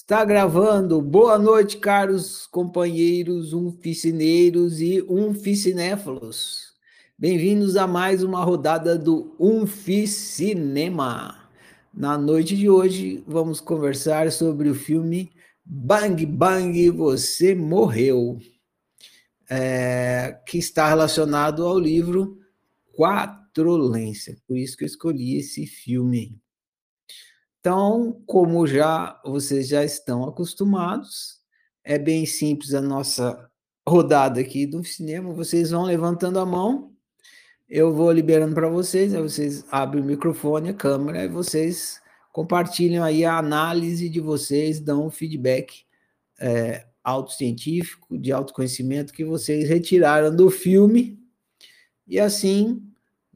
Está gravando. Boa noite, caros companheiros unficineiros e unficinéfalos. Bem-vindos a mais uma rodada do Unficinema. Na noite de hoje, vamos conversar sobre o filme Bang Bang, Você Morreu, é, que está relacionado ao livro Quatrolência. Por isso que eu escolhi esse filme. Então, como já vocês já estão acostumados, é bem simples a nossa rodada aqui do cinema. Vocês vão levantando a mão, eu vou liberando para vocês, aí vocês abrem o microfone, a câmera, e vocês compartilham aí a análise de vocês, dão um feedback é, autocientífico, de autoconhecimento que vocês retiraram do filme, e assim,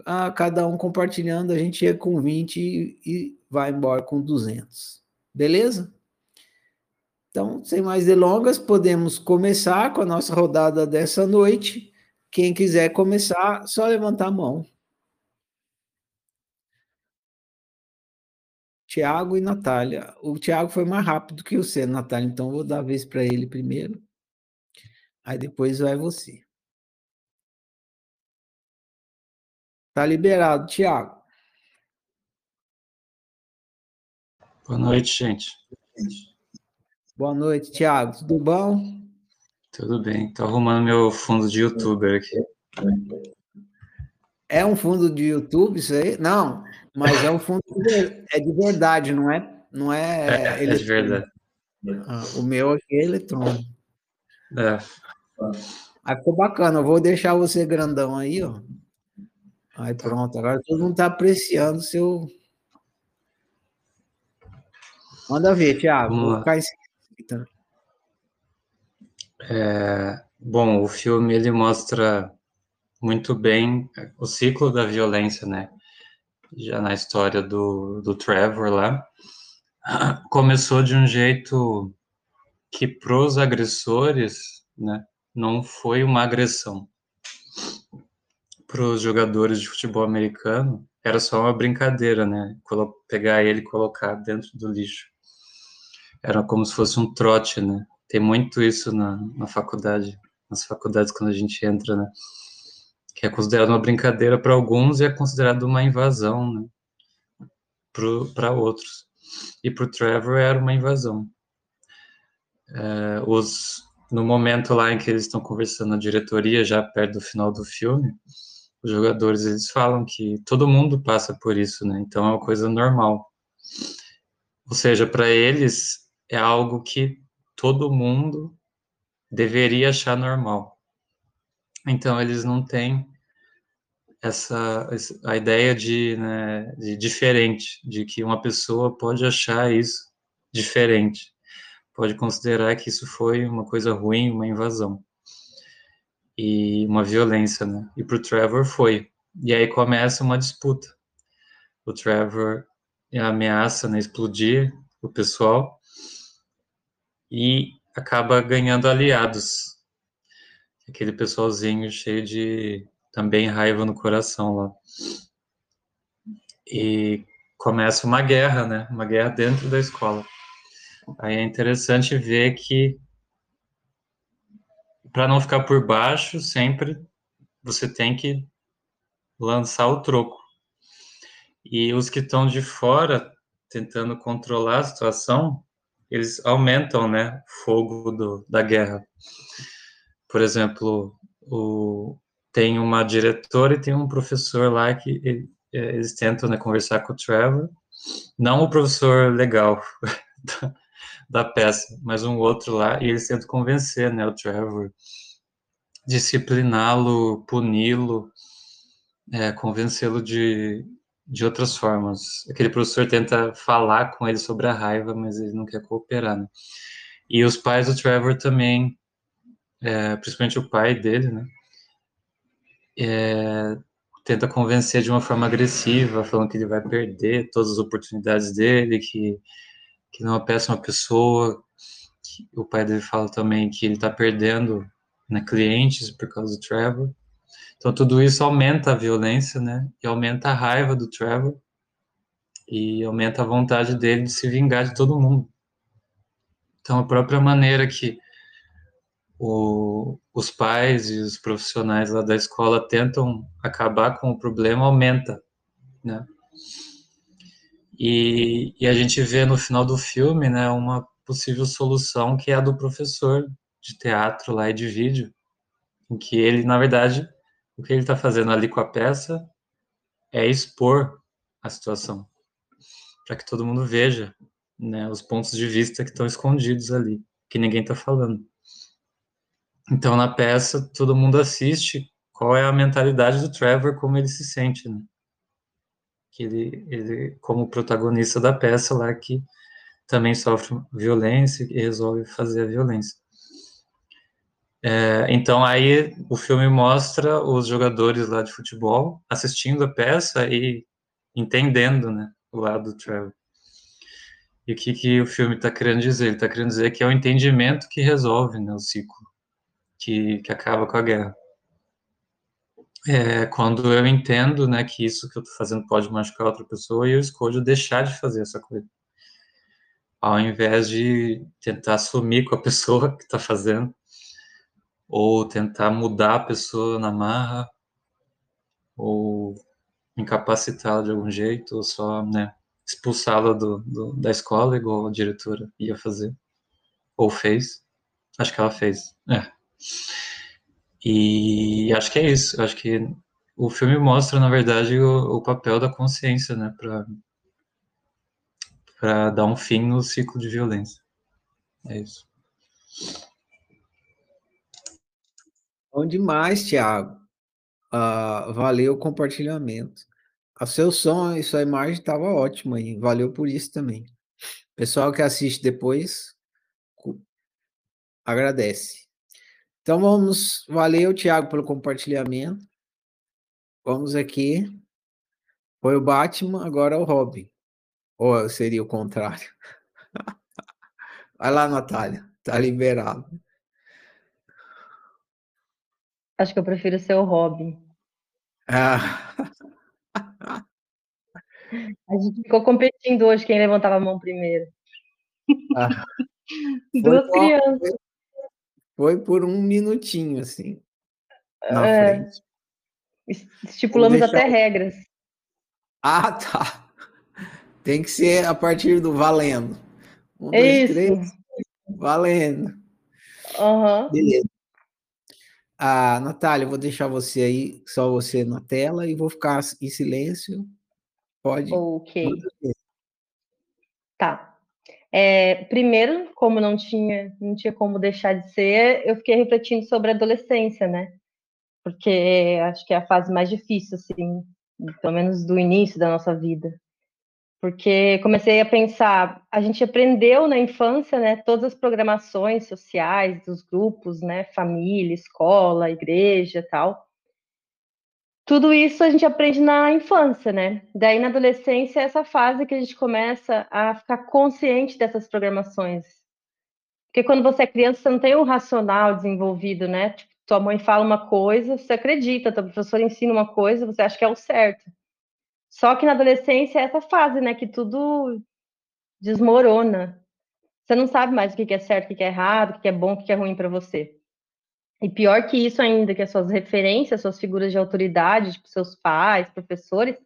a cada um compartilhando, a gente chega com 20 e vai embora com 200. Beleza? Então, sem mais delongas, podemos começar com a nossa rodada dessa noite. Quem quiser começar, só levantar a mão. Tiago e Natália. O Tiago foi mais rápido que você, Natália, então vou dar a vez para ele primeiro. Aí depois vai você. Tá liberado, Tiago. Boa noite, gente. Boa noite, Thiago. Tudo bom? Tudo bem. Estou arrumando meu fundo de youtuber aqui. É um fundo de YouTube isso aí? Não, mas é um fundo de, é de verdade, não é? Não é. É, é de verdade. Ah, o meu aqui é eletrônico. É. Aí ficou bacana. Eu vou deixar você grandão aí, ó. Aí pronto. Agora todo mundo está apreciando o seu Manda ver, Thiago. Vou ficar em é, bom, o filme ele mostra muito bem o ciclo da violência, né? Já na história do, do Trevor lá. Começou de um jeito que pros agressores, né, não foi uma agressão. Para os jogadores de futebol americano, era só uma brincadeira, né? Pegar ele e colocar dentro do lixo era como se fosse um trote, né? Tem muito isso na, na faculdade, nas faculdades quando a gente entra, né? Que é considerado uma brincadeira para alguns e é considerado uma invasão, né? Para outros. E para o Trevor era uma invasão. É, os, no momento lá em que eles estão conversando na diretoria, já perto do final do filme, os jogadores eles falam que todo mundo passa por isso, né? Então é uma coisa normal. Ou seja, para eles é algo que todo mundo deveria achar normal. Então, eles não têm essa a ideia de, né, de diferente, de que uma pessoa pode achar isso diferente, pode considerar que isso foi uma coisa ruim, uma invasão e uma violência, né? E para o Trevor foi. E aí começa uma disputa. O Trevor ameaça né, explodir o pessoal e acaba ganhando aliados. Aquele pessoalzinho cheio de também raiva no coração lá. E começa uma guerra, né? Uma guerra dentro da escola. Aí é interessante ver que para não ficar por baixo, sempre você tem que lançar o troco. E os que estão de fora tentando controlar a situação eles aumentam, né, o fogo do, da guerra. Por exemplo, o, tem uma diretora e tem um professor lá que ele, eles tentam né, conversar com o Trevor, não o professor legal da, da, peça, mas um outro lá, e eles tentam convencer né, o Trevor, discipliná-lo, puni-lo, é, convencê-lo de de outras formas. Aquele professor tenta falar com ele sobre a raiva, mas ele não quer cooperar, né? E os pais do Trevor também, é, principalmente o pai dele, né? É, tenta convencer de uma forma agressiva, falando que ele vai perder todas as oportunidades dele, que, que não é péssima pessoa. O pai dele fala também que ele está perdendo né, clientes por causa do Trevor. Então, tudo isso aumenta a violência, né? E aumenta a raiva do Trevor. E aumenta a vontade dele de se vingar de todo mundo. Então, a própria maneira que o, os pais e os profissionais lá da escola tentam acabar com o problema aumenta, né? E, e a gente vê no final do filme, né, uma possível solução que é a do professor de teatro lá e de vídeo, em que ele, na verdade, o que ele está fazendo ali com a peça é expor a situação, para que todo mundo veja né, os pontos de vista que estão escondidos ali, que ninguém está falando. Então, na peça, todo mundo assiste qual é a mentalidade do Trevor, como ele se sente, né? Que ele, ele como protagonista da peça lá, que também sofre violência e resolve fazer a violência. É, então, aí o filme mostra os jogadores lá de futebol assistindo a peça e entendendo, né, o lado do Trevor. E o que, que o filme está querendo dizer? Ele está querendo dizer que é o entendimento que resolve né, o ciclo, que, que acaba com a guerra. É, quando eu entendo né, que isso que eu estou fazendo pode machucar outra pessoa, eu escolho deixar de fazer essa coisa. Ao invés de tentar assumir com a pessoa que está fazendo, ou tentar mudar a pessoa na marra, ou incapacitá-la de algum jeito, ou só né, expulsá-la do, do, da escola, igual a diretora ia fazer, ou fez. Acho que ela fez. É. E acho que é isso. Acho que o filme mostra, na verdade, o, o papel da consciência, né, para para dar um fim no ciclo de violência. É isso. Bom demais, Thiago. Uh, valeu o compartilhamento. Seu som e sua imagem estava ótima aí. Valeu por isso também. Pessoal que assiste depois, agradece. Então vamos, valeu, Tiago, pelo compartilhamento. Vamos aqui. Foi o Batman, agora o Robin. Ou seria o contrário? Vai lá, Natália, tá liberado. Acho que eu prefiro ser o Robin. Ah. A gente ficou competindo hoje quem levantava a mão primeiro. Ah. Duas crianças. Foi por um minutinho, assim, na é, frente. Estipulamos deixar... até regras. Ah, tá. Tem que ser a partir do valendo. Um, dois, Isso. três. Valendo. Uhum. Beleza. Ah, Natália, vou deixar você aí, só você na tela, e vou ficar em silêncio. Pode. Ok. Tá. É, primeiro, como não tinha, não tinha como deixar de ser, eu fiquei refletindo sobre a adolescência, né? Porque acho que é a fase mais difícil, assim, pelo menos do início da nossa vida. Porque comecei a pensar, a gente aprendeu na infância, né, todas as programações sociais dos grupos, né, família, escola, igreja, tal tudo isso a gente aprende na infância, né? Daí na adolescência é essa fase que a gente começa a ficar consciente dessas programações. Porque quando você é criança, você não tem o racional desenvolvido, né? Tipo, tua mãe fala uma coisa, você acredita, tua professora ensina uma coisa, você acha que é o certo. Só que na adolescência é essa fase, né, que tudo desmorona. Você não sabe mais o que é certo, o que é errado, o que é bom, o que é ruim para você. E pior que isso ainda, que as suas referências, suas figuras de autoridade, tipo seus pais, professores,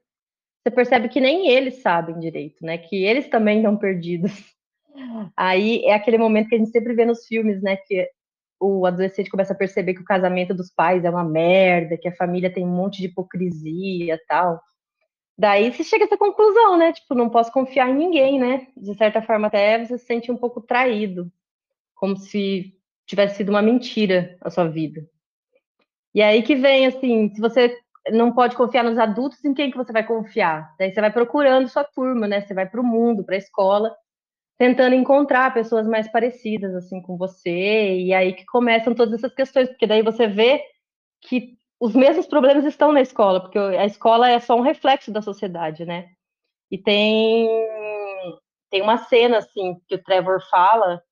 você percebe que nem eles sabem direito, né? Que eles também estão perdidos. Aí é aquele momento que a gente sempre vê nos filmes, né? Que o adolescente começa a perceber que o casamento dos pais é uma merda, que a família tem um monte de hipocrisia tal. Daí você chega a essa conclusão, né? Tipo, não posso confiar em ninguém, né? De certa forma, até você se sente um pouco traído, como se tivesse sido uma mentira a sua vida. E aí que vem, assim, se você não pode confiar nos adultos, em quem que você vai confiar? Daí você vai procurando sua turma, né? Você vai para o mundo, para a escola, tentando encontrar pessoas mais parecidas, assim, com você, e aí que começam todas essas questões, porque daí você vê que os mesmos problemas estão na escola, porque a escola é só um reflexo da sociedade, né? E tem tem uma cena assim que o Trevor fala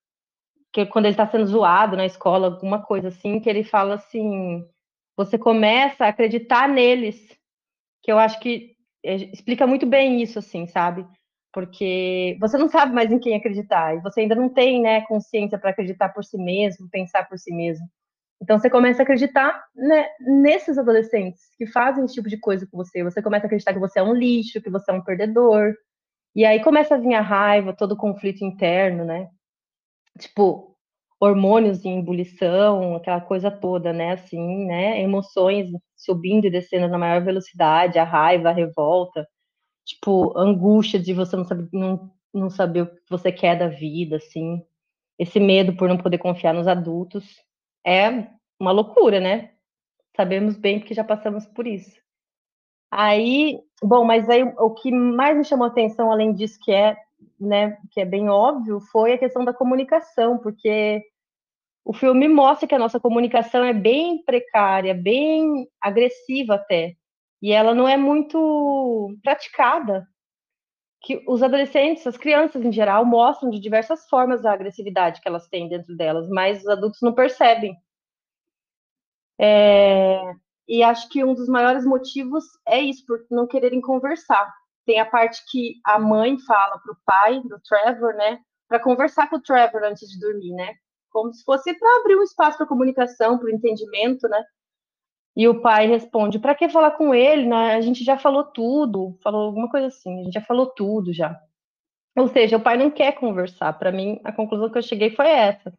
que quando ele está sendo zoado na escola, alguma coisa assim, que ele fala assim, você começa a acreditar neles, que eu acho que é, explica muito bem isso, assim, sabe? porque você não sabe mais em quem acreditar, e você ainda não tem, né, consciência para acreditar por si mesmo, pensar por si mesmo. Então você começa a acreditar né, nesses adolescentes que fazem esse tipo de coisa com você. Você começa a acreditar que você é um lixo, que você é um perdedor. E aí começa a vir a raiva, todo o conflito interno, né? Tipo, hormônios em ebulição, aquela coisa toda, né? Assim, né? Emoções subindo e descendo na maior velocidade, a raiva, a revolta, tipo, angústia de você não saber, não, não saber o que você quer da vida, assim. Esse medo por não poder confiar nos adultos é uma loucura, né? Sabemos bem porque já passamos por isso. Aí, bom, mas aí o que mais me chamou atenção, além disso, que é, né, que é bem óbvio, foi a questão da comunicação, porque o filme mostra que a nossa comunicação é bem precária, bem agressiva até, e ela não é muito praticada. Que os adolescentes, as crianças em geral, mostram de diversas formas a agressividade que elas têm dentro delas, mas os adultos não percebem. É, e acho que um dos maiores motivos é isso, por não quererem conversar. Tem a parte que a mãe fala para o pai do Trevor, né, para conversar com o Trevor antes de dormir, né, como se fosse para abrir um espaço para comunicação, para o entendimento, né. E o pai responde: para que falar com ele? Né? A gente já falou tudo, falou alguma coisa assim, a gente já falou tudo já. Ou seja, o pai não quer conversar. Para mim, a conclusão que eu cheguei foi essa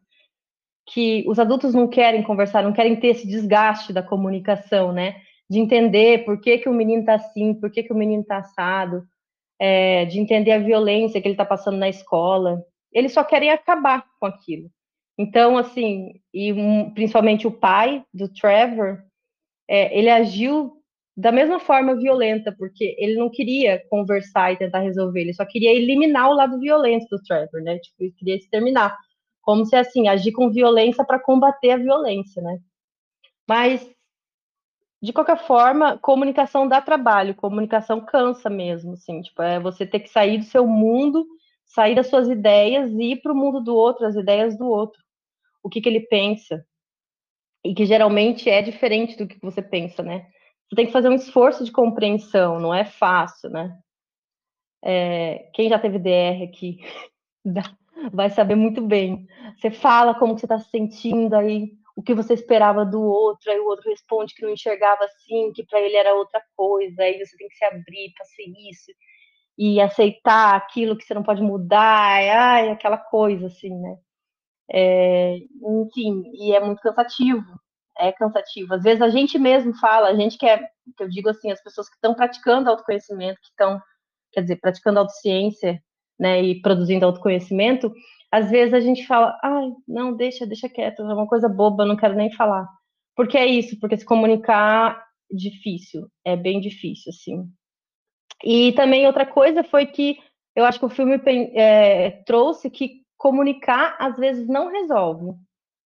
que os adultos não querem conversar, não querem ter esse desgaste da comunicação, né? De entender por que, que o menino está assim, por que, que o menino está assado, é, de entender a violência que ele está passando na escola. Eles só querem acabar com aquilo. Então, assim, e principalmente o pai do Trevor, é, ele agiu da mesma forma violenta, porque ele não queria conversar e tentar resolver, ele só queria eliminar o lado violento do Trevor, né? Tipo, ele queria exterminar como se assim agir com violência para combater a violência, né? Mas de qualquer forma, comunicação dá trabalho, comunicação cansa mesmo, assim, tipo, é você ter que sair do seu mundo, sair das suas ideias e ir para o mundo do outro, as ideias do outro, o que, que ele pensa, e que geralmente é diferente do que você pensa, né? Você tem que fazer um esforço de compreensão, não é fácil, né? É, quem já teve DR aqui vai saber muito bem. Você fala como você está se sentindo, aí o que você esperava do outro, aí o outro responde que não enxergava assim, que para ele era outra coisa, aí você tem que se abrir para ser isso e aceitar aquilo que você não pode mudar, ai, aquela coisa assim, né? É, enfim, e é muito cansativo, é cansativo. Às vezes a gente mesmo fala, a gente quer, que eu digo assim, as pessoas que estão praticando autoconhecimento, que estão, quer dizer, praticando autociência, né, e produzindo autoconhecimento, às vezes a gente fala, ai, não, deixa, deixa quieto, é uma coisa boba, não quero nem falar. Porque é isso, porque se comunicar difícil, é bem difícil, assim. E também outra coisa foi que eu acho que o filme é, trouxe que comunicar às vezes não resolve.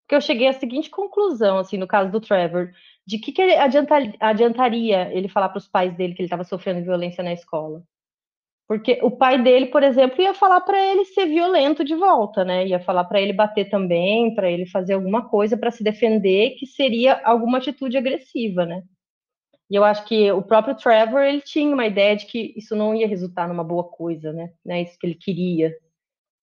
Porque eu cheguei à seguinte conclusão, assim, no caso do Trevor, de que, que adiantaria ele falar para os pais dele que ele estava sofrendo violência na escola? Porque o pai dele, por exemplo, ia falar para ele ser violento de volta, né? Ia falar para ele bater também, para ele fazer alguma coisa para se defender, que seria alguma atitude agressiva, né? E eu acho que o próprio Trevor, ele tinha uma ideia de que isso não ia resultar numa boa coisa, né? né? Isso que ele queria,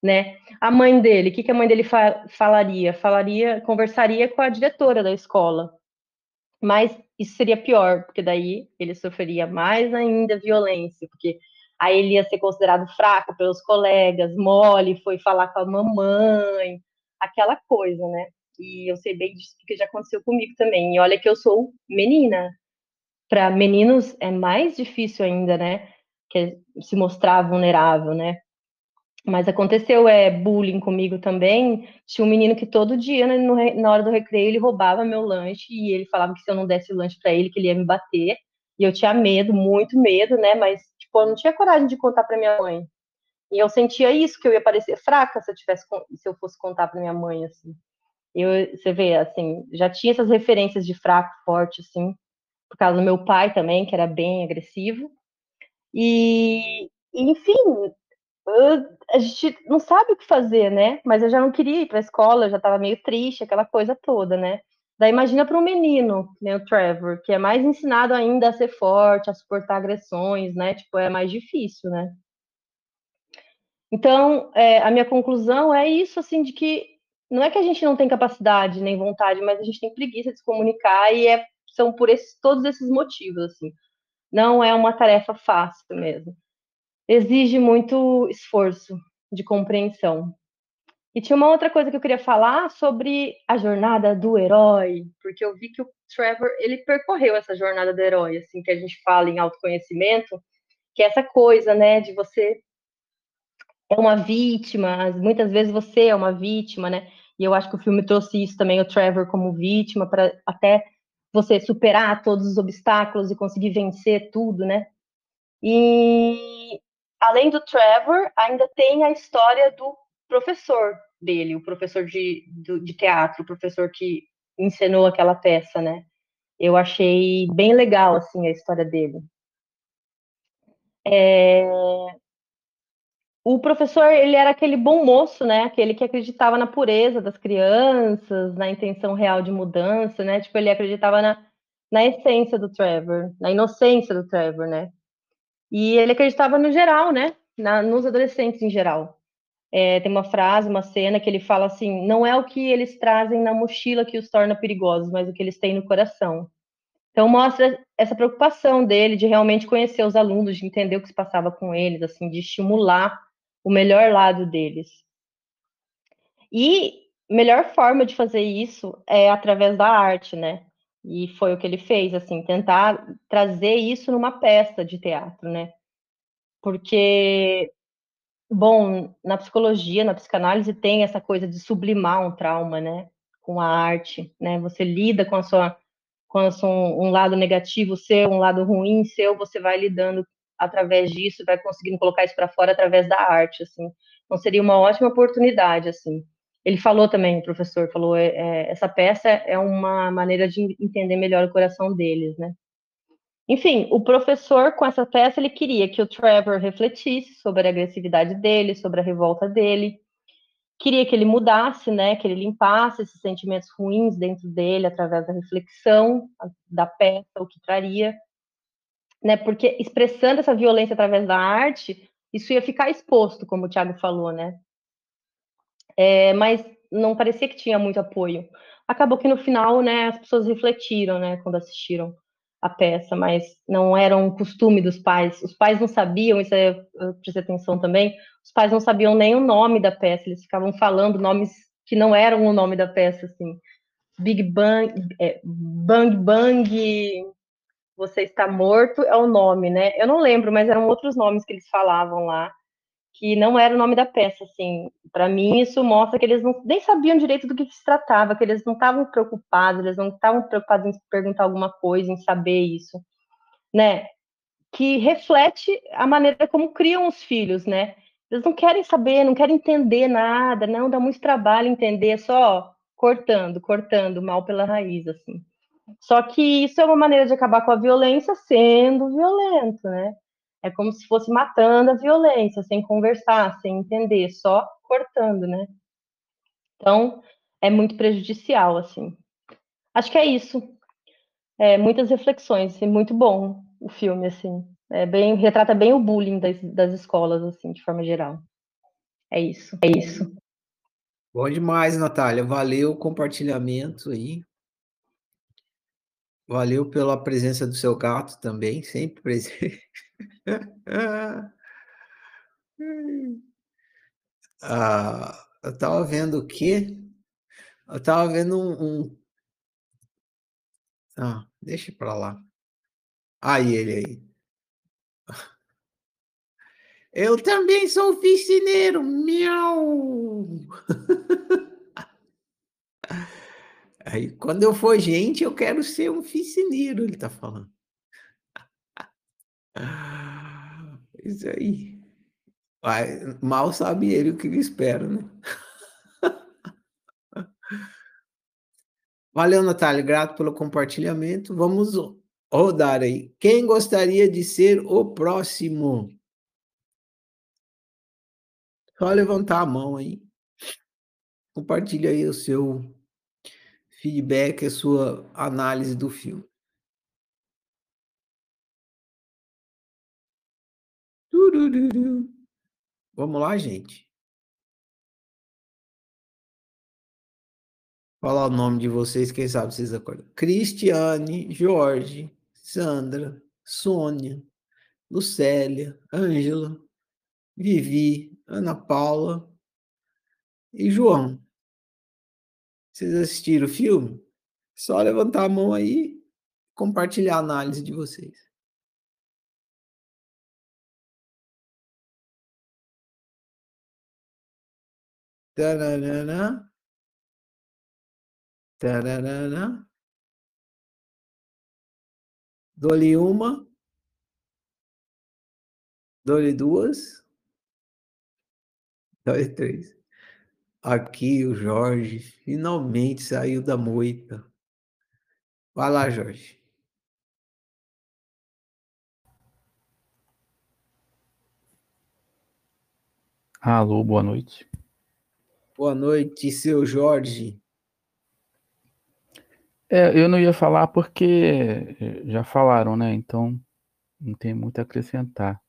né? A mãe dele, o que, que a mãe dele fa falaria? Falaria, conversaria com a diretora da escola. Mas isso seria pior, porque daí ele sofreria mais ainda violência, porque aí ele ia ser considerado fraco pelos colegas, mole, foi falar com a mamãe, aquela coisa, né? E eu sei bem disso porque já aconteceu comigo também. E olha que eu sou menina. Para meninos é mais difícil ainda, né? Que é se mostrar vulnerável, né? Mas aconteceu é bullying comigo também. Tinha um menino que todo dia, né, no, na hora do recreio, ele roubava meu lanche e ele falava que se eu não desse o lanche para ele, que ele ia me bater. E eu tinha medo, muito medo, né? Mas tipo, eu não tinha coragem de contar para minha mãe. E eu sentia isso que eu ia parecer fraca se eu tivesse se eu fosse contar para minha mãe assim. Eu, você vê, assim, já tinha essas referências de fraco, forte assim, por causa do meu pai também, que era bem agressivo. E, enfim, a gente não sabe o que fazer, né? Mas eu já não queria ir para a escola, eu já estava meio triste, aquela coisa toda, né? Daí imagina para um menino, né, o Trevor, que é mais ensinado ainda a ser forte, a suportar agressões, né? Tipo, é mais difícil, né? Então, é, a minha conclusão é isso, assim, de que não é que a gente não tem capacidade nem vontade, mas a gente tem preguiça de se comunicar e é, são por esses, todos esses motivos, assim. Não é uma tarefa fácil mesmo. Exige muito esforço de compreensão. E tinha uma outra coisa que eu queria falar sobre a jornada do herói, porque eu vi que o Trevor, ele percorreu essa jornada do herói, assim, que a gente fala em autoconhecimento, que é essa coisa, né, de você é uma vítima, muitas vezes você é uma vítima, né? E eu acho que o filme trouxe isso também, o Trevor como vítima, para até você superar todos os obstáculos e conseguir vencer tudo, né? E além do Trevor, ainda tem a história do professor dele, o professor de, de teatro, o professor que encenou aquela peça, né? Eu achei bem legal, assim, a história dele. É, o professor, ele era aquele bom moço, né? Aquele que acreditava na pureza das crianças, na intenção real de mudança, né? Tipo, ele acreditava na, na essência do Trevor, na inocência do Trevor, né? E ele acreditava no geral, né? Na, nos adolescentes em geral. É, tem uma frase, uma cena que ele fala assim: não é o que eles trazem na mochila que os torna perigosos, mas o que eles têm no coração. Então mostra essa preocupação dele de realmente conhecer os alunos, de entender o que se passava com eles, assim, de estimular o melhor lado deles. E melhor forma de fazer isso é através da arte, né? E foi o que ele fez, assim, tentar trazer isso numa peça de teatro, né? Porque, bom, na psicologia, na psicanálise, tem essa coisa de sublimar um trauma, né? Com a arte, né? Você lida com a sua, com a sua, um lado negativo seu, um lado ruim seu, você vai lidando através disso, vai conseguindo colocar isso para fora através da arte, assim. Então seria uma ótima oportunidade, assim. Ele falou também, o professor falou, é, é, essa peça é uma maneira de entender melhor o coração deles, né? Enfim, o professor com essa peça ele queria que o Trevor refletisse sobre a agressividade dele, sobre a revolta dele, queria que ele mudasse, né, que ele limpasse esses sentimentos ruins dentro dele através da reflexão da peça, o que traria né? Porque expressando essa violência através da arte, isso ia ficar exposto, como o Thiago falou, né? É, mas não parecia que tinha muito apoio. Acabou que no final, né, as pessoas refletiram, né, quando assistiram a peça, mas não era um costume dos pais. Os pais não sabiam, isso eu prestei atenção também, os pais não sabiam nem o nome da peça, eles ficavam falando nomes que não eram o nome da peça, assim. Big Bang, é, Bang Bang, você está morto é o nome, né? Eu não lembro, mas eram outros nomes que eles falavam lá, que não era o nome da peça, assim. Para mim, isso mostra que eles não, nem sabiam direito do que, se tratava, que eles não estavam preocupados, eles não estavam preocupados em perguntar alguma coisa, em saber isso, né? Que reflete a maneira como criam os filhos, né? Eles não querem saber, não querem entender nada, não dá muito trabalho entender, é só cortando, cortando mal pela raiz, assim. Só que isso é uma maneira de acabar com a violência sendo violento, né? É como se fosse matando a violência, sem conversar, sem entender, só cortando, né? Então, é muito prejudicial, assim. Acho que é isso. É, muitas reflexões, é muito bom o filme, assim. É bem, retrata bem o bullying das, das escolas, assim, de forma geral. É isso, é isso. Bom demais, Natália. Valeu o compartilhamento aí. Valeu pela presença do seu gato também, sempre presente. ah, eu estava vendo o quê? Eu estava vendo um, um... Ah, deixa para lá. Aí ele aí. Eu também sou oficineiro, miau! Aí, quando eu for gente, eu quero ser um oficineiro, ele está falando. Isso aí. mal sabe ele o que ele espera, né? Valeu, Natália. Grato pelo compartilhamento. Vamos rodar aí. Quem gostaria de ser o próximo? Só levantar a mão aí. Compartilha aí o seu feedback, a sua análise do filme. Vamos lá, gente. Falar o nome de vocês, quem sabe vocês acordam. Cristiane, Jorge, Sandra, Sônia, Lucélia, Ângela, Vivi, Ana Paula e João. Vocês assistiram o filme? Só levantar a mão aí e compartilhar a análise de vocês. Tararana. Tararana. Dou-lhe uma. Dou-lhe duas. Dou-lhe três. Aqui o Jorge finalmente saiu da moita. Vai lá, Jorge. Alô, boa noite. Boa noite, seu Jorge. É, eu não ia falar porque já falaram, né? Então não tem muito a acrescentar.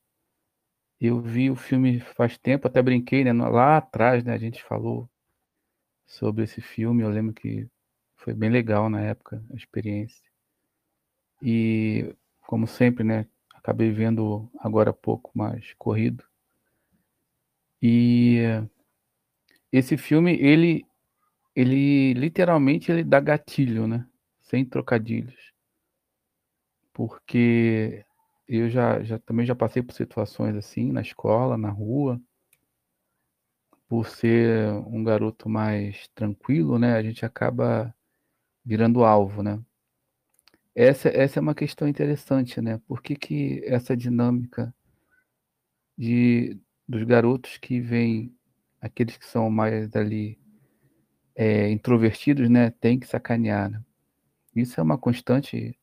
Eu vi o filme faz tempo, até brinquei, né? Lá atrás, né? A gente falou sobre esse filme. Eu lembro que foi bem legal na época a experiência. E como sempre, né? Acabei vendo agora há pouco mais corrido. E esse filme, ele, ele literalmente ele dá gatilho, né? Sem trocadilhos. Porque eu já, já também já passei por situações assim na escola, na rua. Por ser um garoto mais tranquilo, né? A gente acaba virando alvo, né? Essa, essa é uma questão interessante, né? Por que, que essa dinâmica de, dos garotos que vêm aqueles que são mais ali é, introvertidos, né, tem que sacanear. Né? Isso é uma constante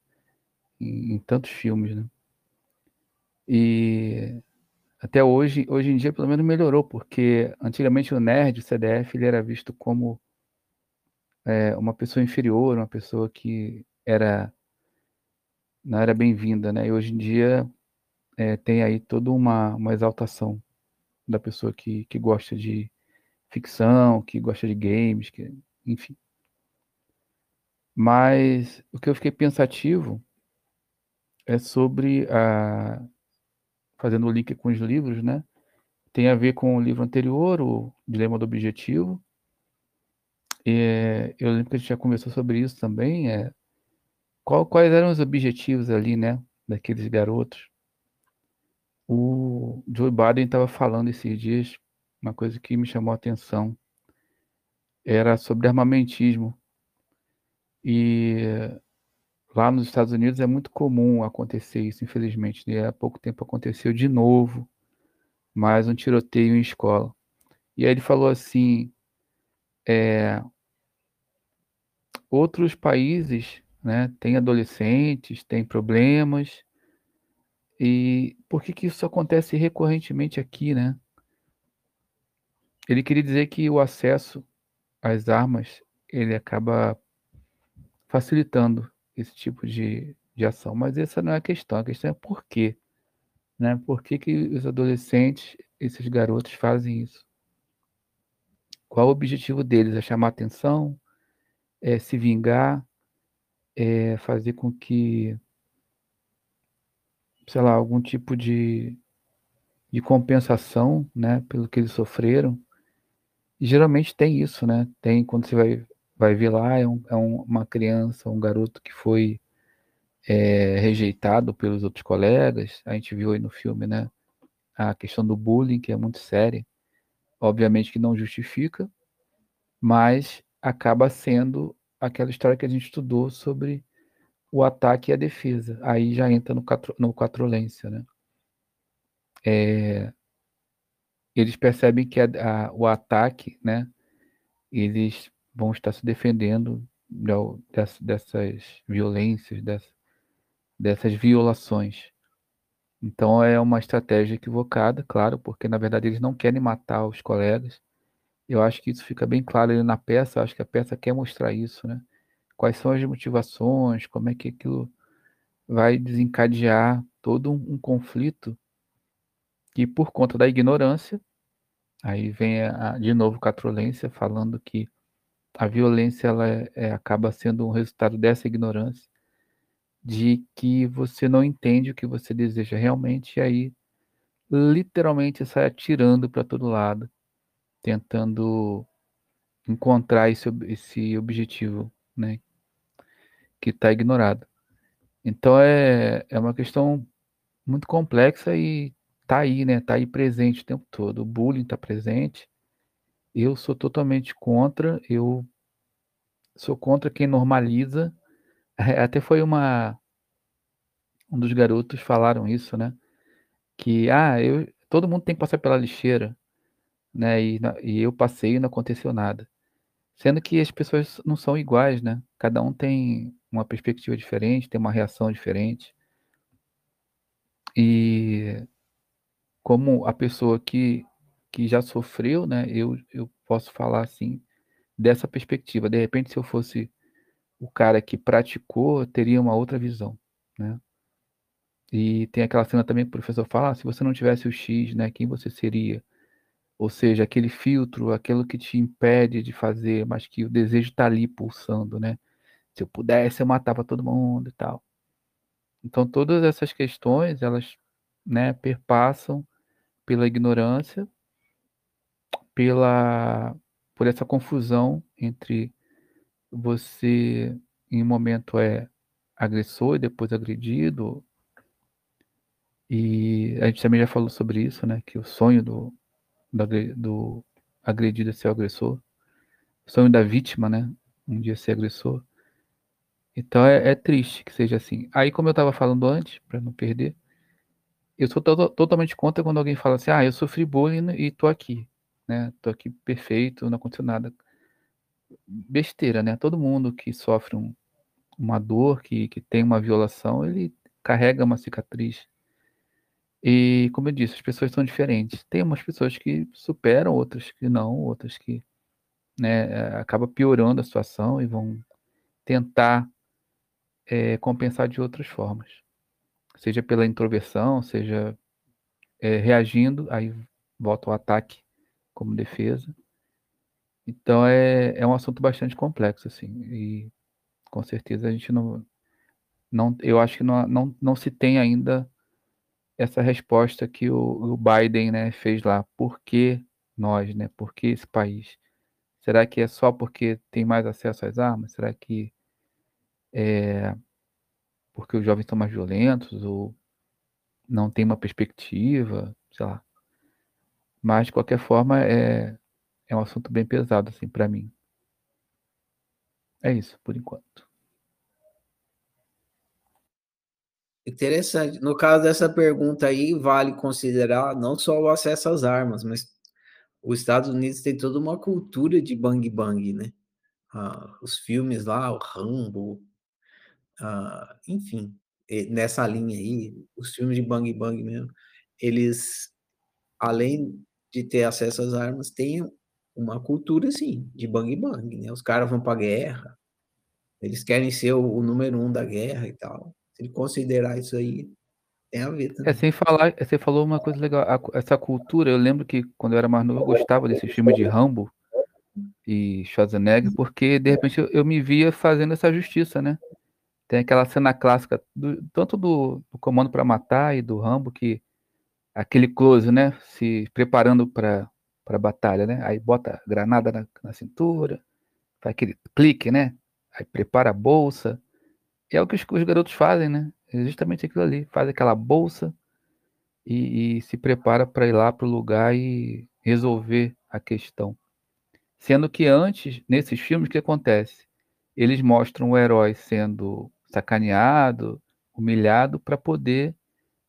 em, em, tantos filmes, né? E até hoje, hoje em dia, pelo menos melhorou, porque antigamente o nerd, o CDF, ele era visto como é, uma pessoa inferior, uma pessoa que era não era bem-vinda, né? E hoje em dia é, tem aí toda uma, uma exaltação da pessoa que, que gosta de ficção, que gosta de games, que, enfim. Mas o que eu fiquei pensativo é sobre a fazendo o link com os livros, né? Tem a ver com o livro anterior, o Dilema do Objetivo. Eu lembro que a gente já conversou sobre isso também. É, qual, quais eram os objetivos ali, né? Daqueles garotos. O Joe Biden estava falando esses dias uma coisa que me chamou a atenção era sobre armamentismo. E lá nos Estados Unidos é muito comum acontecer isso, infelizmente. E há pouco tempo aconteceu de novo, mais um tiroteio em escola. E aí ele falou assim: é, outros países né, têm adolescentes, têm problemas, e por que, que isso acontece recorrentemente aqui, né? Ele queria dizer que o acesso às armas ele acaba facilitando esse tipo de, de ação. Mas essa não é a questão. A questão é por quê. Né? Por que, que os adolescentes, esses garotos, fazem isso? Qual o objetivo deles? É chamar atenção? É se vingar? É fazer com que, sei lá, algum tipo de, de compensação né, pelo que eles sofreram? E geralmente tem isso, né? Tem quando você vai, vai ver lá, é, um, é um, uma criança, um garoto que foi é, rejeitado pelos outros colegas. A gente viu aí no filme, né? A questão do bullying, que é muito séria. Obviamente que não justifica, mas acaba sendo aquela história que a gente estudou sobre o ataque e a defesa. Aí já entra no, quatro, no quatrolência, né? É, eles percebem que a, a, o ataque, né, eles vão estar se defendendo dessas, dessas violências, dessas, dessas violações. Então é uma estratégia equivocada, claro, porque na verdade eles não querem matar os colegas. Eu acho que isso fica bem claro na peça, acho que a peça quer mostrar isso, né? Quais são as motivações, como é que aquilo vai desencadear todo um, um conflito que por conta da ignorância, Aí vem a, de novo Catrolência falando que a violência ela é, é, acaba sendo um resultado dessa ignorância, de que você não entende o que você deseja realmente, e aí literalmente sai atirando para todo lado, tentando encontrar esse, esse objetivo, né, que está ignorado. Então é, é uma questão muito complexa e tá aí, né? Tá aí presente o tempo todo. O bullying está presente. Eu sou totalmente contra. Eu sou contra quem normaliza. Até foi uma um dos garotos falaram isso, né? Que ah, eu todo mundo tem que passar pela lixeira, né? E, e eu passei e não aconteceu nada. Sendo que as pessoas não são iguais, né? Cada um tem uma perspectiva diferente, tem uma reação diferente. E como a pessoa que, que já sofreu, né, eu, eu posso falar assim, dessa perspectiva. De repente, se eu fosse o cara que praticou, eu teria uma outra visão, né? E tem aquela cena também que o professor fala, ah, se você não tivesse o X, né, quem você seria? Ou seja, aquele filtro, aquilo que te impede de fazer, mas que o desejo está ali pulsando, né? Se eu pudesse, eu matava todo mundo e tal. Então, todas essas questões, elas né, perpassam pela ignorância, pela por essa confusão entre você em um momento é agressor e depois agredido. E a gente também já falou sobre isso, né? Que o sonho do, do, do agredido ser o agressor. O sonho da vítima, né? Um dia ser agressor. Então é, é triste que seja assim. Aí, como eu estava falando antes, para não perder, eu sou to totalmente contra quando alguém fala assim, ah, eu sofri bullying e tô aqui, né? Tô aqui perfeito, não aconteceu nada. Besteira, né? Todo mundo que sofre um, uma dor, que, que tem uma violação, ele carrega uma cicatriz. E, como eu disse, as pessoas são diferentes. Tem umas pessoas que superam, outras que não, outras que né, eh, acaba piorando a situação e vão tentar é, compensar de outras formas. Seja pela introversão, seja é, reagindo, aí volta o ataque como defesa. Então é, é um assunto bastante complexo, assim, e com certeza a gente não, não eu acho que não, não, não se tem ainda essa resposta que o, o Biden né, fez lá. Por que nós, né? Por que esse país? Será que é só porque tem mais acesso às armas? Será que é, porque os jovens estão mais violentos ou não tem uma perspectiva, sei lá. Mas de qualquer forma é é um assunto bem pesado assim para mim. É isso por enquanto. Interessante. No caso dessa pergunta aí, vale considerar não só o acesso às armas, mas os Estados Unidos tem toda uma cultura de bang bang, né? Ah, os filmes lá, o Rambo, ah, enfim, nessa linha aí, os filmes de bang bang mesmo, eles, além de ter acesso às armas, têm uma cultura, assim, de bang bang, né? Os caras vão para guerra, eles querem ser o, o, número um da guerra e tal. Se ele considerar isso aí, tem a ver é, também. É, sem falar, você falou uma coisa legal, a, essa cultura, eu lembro que quando eu era mais novo, eu gostava desses filmes de Rambo e Schwarzenegger, porque de repente eu, eu me via fazendo essa justiça, né? Tem aquela cena clássica, do, tanto do, do Comando para Matar e do Rambo, que aquele close, né? Se preparando para a batalha, né? Aí bota granada na, na, cintura, faz aquele clique, né? Aí prepara a bolsa. É o que os, os garotos fazem, né? É justamente aquilo ali. Faz aquela bolsa e, e se prepara para ir lá para o lugar e resolver a questão. Sendo que antes, nesses filmes, o que acontece? Eles mostram o herói sendo sacaneado, humilhado, para poder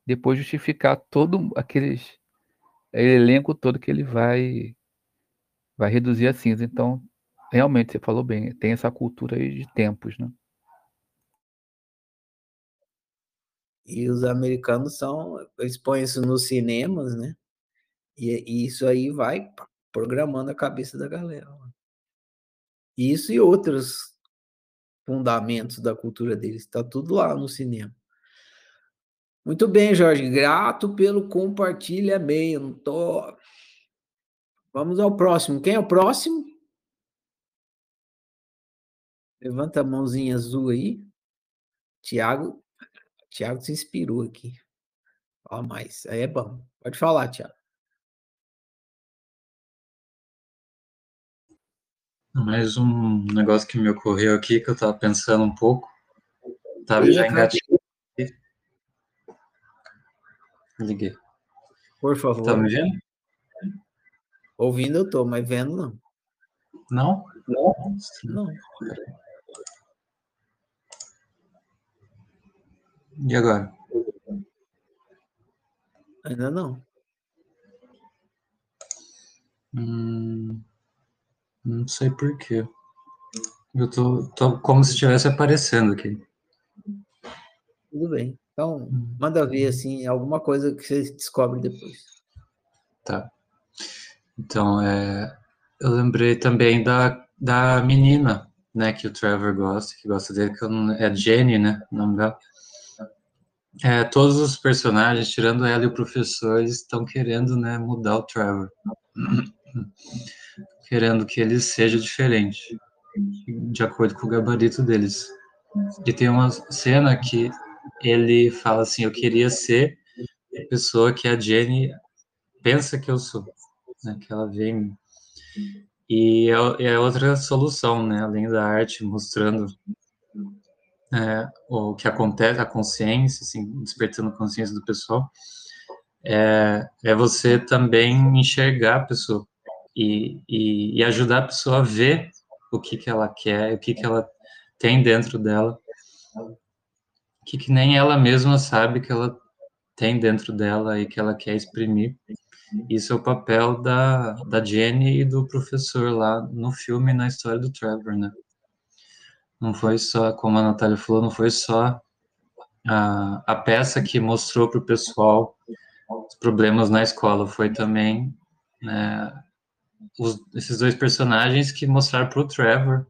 depois justificar todo aqueles elenco todo que ele vai vai reduzir a cinza. Então, realmente você falou bem, tem essa cultura aí de tempos, né? E os americanos são, eles põem isso nos cinemas, né? E, e isso aí vai programando a cabeça da galera. Isso e outros fundamentos da cultura deles. Está tudo lá no cinema. Muito bem, Jorge. Grato pelo compartilhamento. Vamos ao próximo. Quem é o próximo? Levanta a mãozinha azul aí. Tiago. Tiago se inspirou aqui. Fala mais. Aí é bom. Pode falar, Tiago. Mais um negócio que me ocorreu aqui, que eu estava pensando um pouco. Estava já engatilhado. Liguei. Por favor. Tá me vendo? Ouvindo eu tô, mas vendo não. Não? Não. Não. E agora? Ainda não. Hum, não sei porquê. Eu tô, tô como se estivesse aparecendo aqui. Tudo bem. Então, manda ver assim, alguma coisa que você descobre depois. Tá. Então, é, eu lembrei também da, da menina, né, que o Trevor gosta, que gosta dele, que é Jenny, né, o nome dela. É, todos os personagens, tirando ela e o professor, estão querendo, né, mudar o Trevor. querendo que ele seja diferente, de acordo com o gabarito deles. E tem uma cena que ele fala assim, eu queria ser a pessoa que a Jenny pensa que eu sou né, que ela vê em mim. E é, é outra solução, né, além da arte mostrando é, o que acontece, a consciência, assim, despertando a consciência do pessoal, é, é você também enxergar a pessoa e, e, e, ajudar a pessoa a ver o que, que ela quer, o que, que ela tem dentro dela, que, que nem ela mesma sabe que ela tem dentro dela e que ela quer exprimir. Isso é o papel da, da Jenny e do professor lá no filme, na história do Trevor, né? Não foi só, como a Natália falou, não foi só a, a peça que mostrou para o pessoal os problemas na escola, foi também né, os, esses dois personagens que mostraram para o Trevor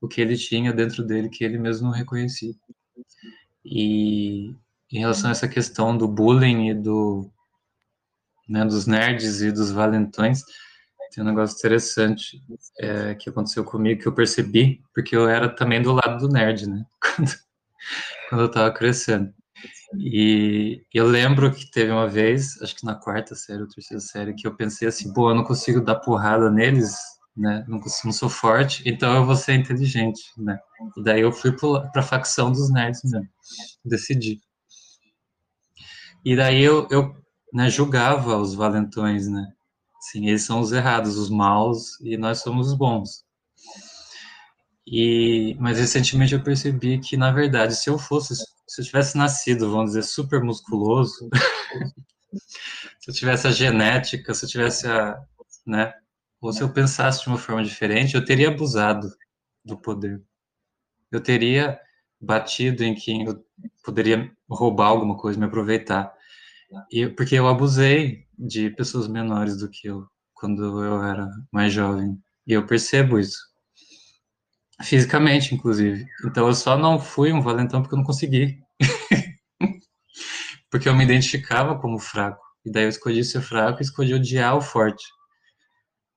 o que ele tinha dentro dele que ele mesmo não reconhecia. E em relação a essa questão do bullying e do né, dos nerds e dos valentões, tem um negócio interessante é, que aconteceu comigo que eu percebi, porque eu era também do lado do nerd, né, quando, quando eu estava crescendo. E eu lembro que teve uma vez, acho que na quarta série ou terceira série, que eu pensei assim, pô, eu não consigo dar porrada neles, né, não, consigo, não sou forte, então eu vou ser inteligente, né. E daí eu fui para a facção dos nerds mesmo, decidi. E daí eu, eu né, julgava os valentões, né? Sim, eles são os errados, os maus, e nós somos os bons. E, mas recentemente eu percebi que, na verdade, se eu fosse, se eu tivesse nascido, vamos dizer, super musculoso, se eu tivesse a genética, se eu tivesse a, né, ou se eu pensasse de uma forma diferente, eu teria abusado do poder. Eu teria batido em quem eu poderia roubar alguma coisa, me aproveitar. E, porque eu abusei de pessoas menores do que eu quando eu era mais jovem. E eu percebo isso. Fisicamente, inclusive. Então eu só não fui um valentão porque eu não consegui. porque eu me identificava como fraco. E daí eu escolhi ser fraco e escolhi odiar o forte.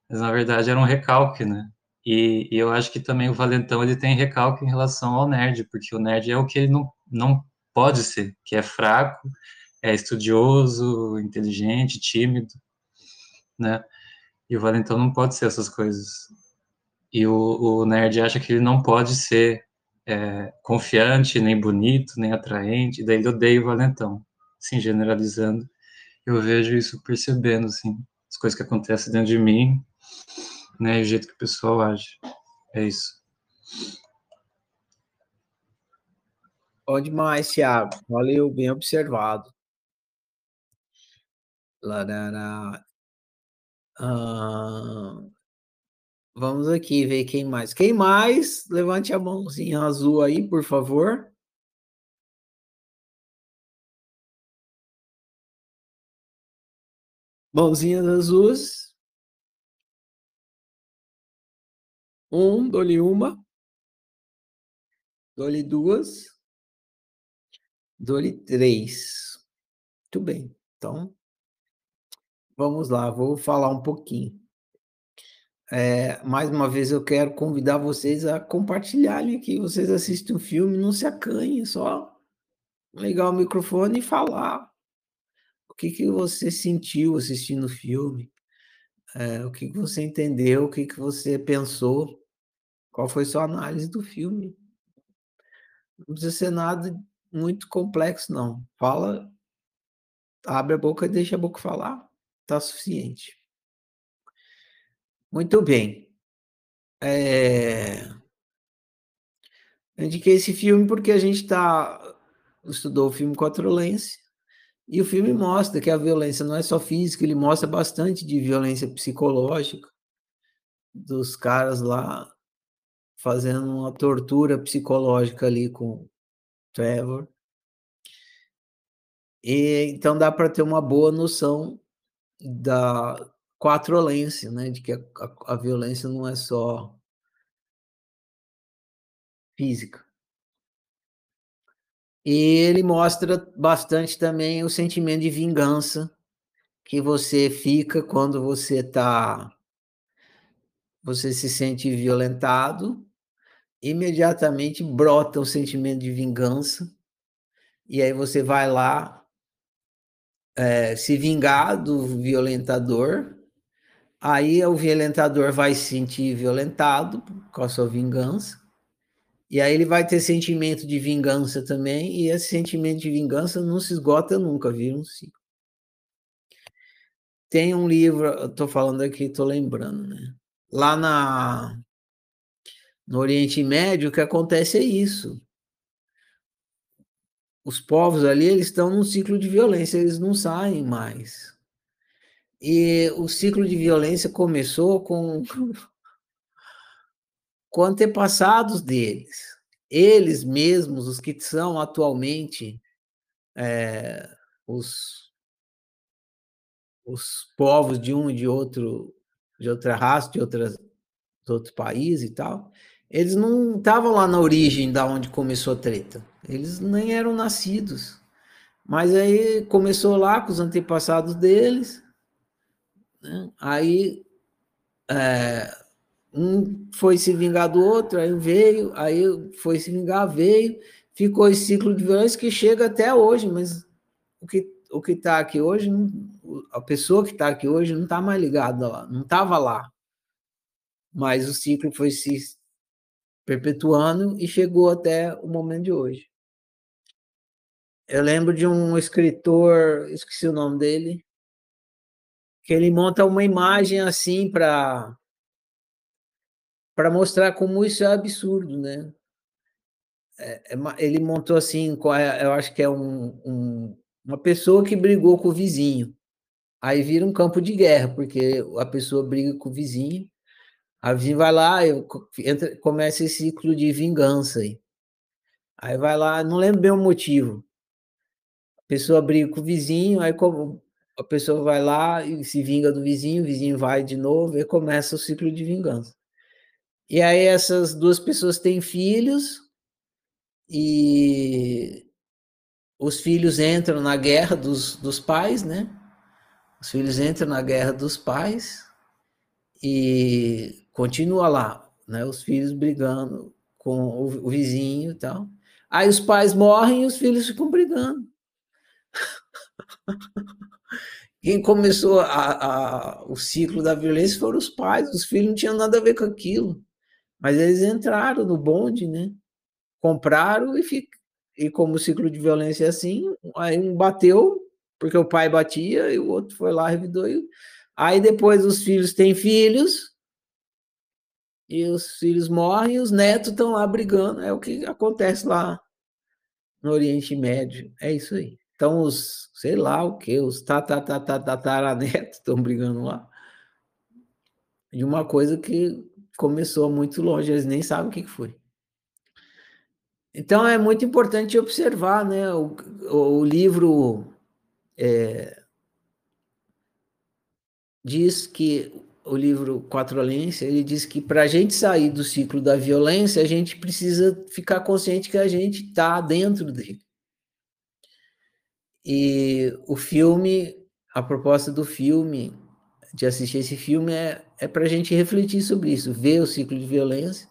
Mas na verdade era um recalque, né? E, e, eu acho que também o valentão ele tem recalque em relação ao nerd, porque o nerd é o que ele não, não pode ser, que é fraco, é estudioso, inteligente, tímido, né? E o valentão não pode ser essas coisas. E o, o nerd acha que ele não pode ser é, confiante, nem bonito, nem atraente, daí ele odeia o valentão. Assim, generalizando, eu vejo isso percebendo, assim, as coisas que acontecem dentro de mim, né, e o jeito que o pessoal age. É isso. Bom demais, Thiago. Valeu, bem observado. Larará. Ah, vamos aqui ver quem mais. Quem mais? Levante a mãozinha azul aí, por favor. Mãozinhas azuis. Um, dou-lhe uma. Dou-lhe duas. Dou-lhe três. Muito bem. Então, Vamos lá, vou falar um pouquinho. é, mais uma vez eu quero convidar vocês a compartilharem aqui. Vocês assistem um filme, não se acanhem, só ligar o microfone e falar. O que, que você sentiu assistindo o filme? É, o que, que você entendeu? O que, que você pensou? Qual foi sua análise do filme? Não precisa ser nada muito complexo, não. Fala, abre a boca e deixa a boca falar. Tá suficiente. Muito bem. É... Eu indiquei esse filme porque a gente tá... estudou o filme Quatrolense e o filme mostra que a violência não é só física, ele mostra bastante de violência psicológica dos caras lá fazendo uma tortura psicológica ali com Trevor. E então dá para ter uma boa noção da quatrolense, né, de que a, a, a violência não é só física. E ele mostra bastante também o sentimento de vingança que você fica quando você está você se sente violentado, imediatamente brota o sentimento de vingança, e aí você vai lá é, se vingar do violentador, Aí o violentador vai se sentir violentado com a sua vingança. E aí ele vai ter sentimento de vingança também, e esse sentimento de vingança não se esgota nunca, um ciclo. Tem um livro, estou falando aqui, estou lembrando, né? Lá na, no Oriente Médio, o que acontece é isso. Os povos ali, eles estão num ciclo de violência, eles não saem mais. E o ciclo de violência começou com, com antepassados deles. Eles mesmos, os que são atualmente é, os, os povos de um e de outro, de outra raça, de, outras, de outro país e tal, eles não estavam lá na origem da onde começou a treta. Eles nem eram nascidos. Mas aí começou lá com os antepassados deles, né? Aí é, um foi se vingar do outro, aí veio, aí foi se vingar, veio, ficou esse ciclo de violência que chega até hoje, mas o que o que está aqui hoje, a pessoa que está aqui hoje não está mais ligada lá, não estava lá. Mas o ciclo foi se perpetuando e chegou até o momento de hoje. Eu lembro de um escritor, esqueci o nome dele, que ele monta uma imagem assim para para mostrar como isso é absurdo, né? É, é, ele montou assim, é, eu acho que é um, um, uma pessoa que brigou com o vizinho. Aí vira um campo de guerra, porque a pessoa briga com o vizinho, a vizinha vai lá, eu, entra, começa esse ciclo de vingança aí. Aí vai lá, não lembro bem o motivo. A pessoa briga com o vizinho, aí como a pessoa vai lá e se vinga do vizinho, o vizinho vai de novo e começa o ciclo de vingança. E aí essas duas pessoas têm filhos e os filhos entram na guerra dos, dos pais, né? Os filhos entram na guerra dos pais e continua lá, né? Os filhos brigando com o, vizinho e tal. Aí os pais morrem e os filhos ficam brigando. Quem começou a, a, o ciclo da violência foram os pais, os filhos não tinham nada a ver com aquilo. Mas eles entraram no bonde, né? Compraram e, fica, e como o ciclo de violência é assim, aí um bateu, porque o pai batia, e o outro foi lá, revidou. E... Aí depois os filhos têm filhos, e os filhos morrem, e os netos estão lá brigando. É o que acontece lá no Oriente Médio. É isso aí. Então, os, sei lá o que, os tataranetos estão brigando lá. De uma coisa que começou muito longe, eles nem sabem o que foi. Então, é muito importante observar, né? O, o livro é, diz que o livro Quatrolência, ele diz que para a gente sair do ciclo da violência, a gente precisa ficar consciente que a gente está dentro dele. E o filme, a proposta do filme, de assistir esse filme, é, é para a gente refletir sobre isso, ver o ciclo de violência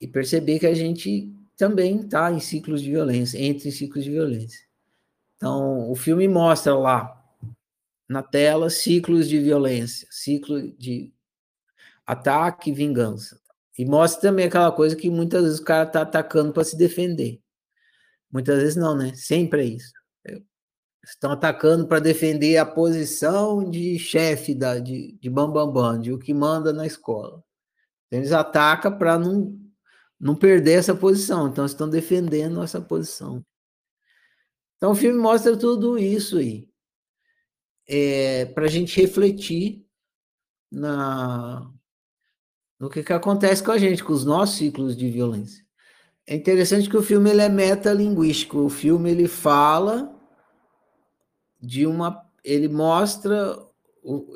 e perceber que a gente também está em ciclos de violência, entre ciclos de violência. Então, o filme mostra lá na tela ciclos de violência, ciclo de ataque e vingança. E mostra também aquela coisa que muitas vezes o cara está atacando para se defender. Muitas vezes não, né? Sempre é isso. Estão atacando para defender a posição de chefe da, de, de Bambambam, Bam, Bam, de o que manda na escola. Então, eles atacam para não, não perder essa posição. Então, estão defendendo essa posição. Então, o filme mostra tudo isso aí. É, para a gente refletir na, no que, que acontece com a gente, com os nossos ciclos de violência. É interessante que o filme ele é metalinguístico. O filme ele fala de uma, ele mostra,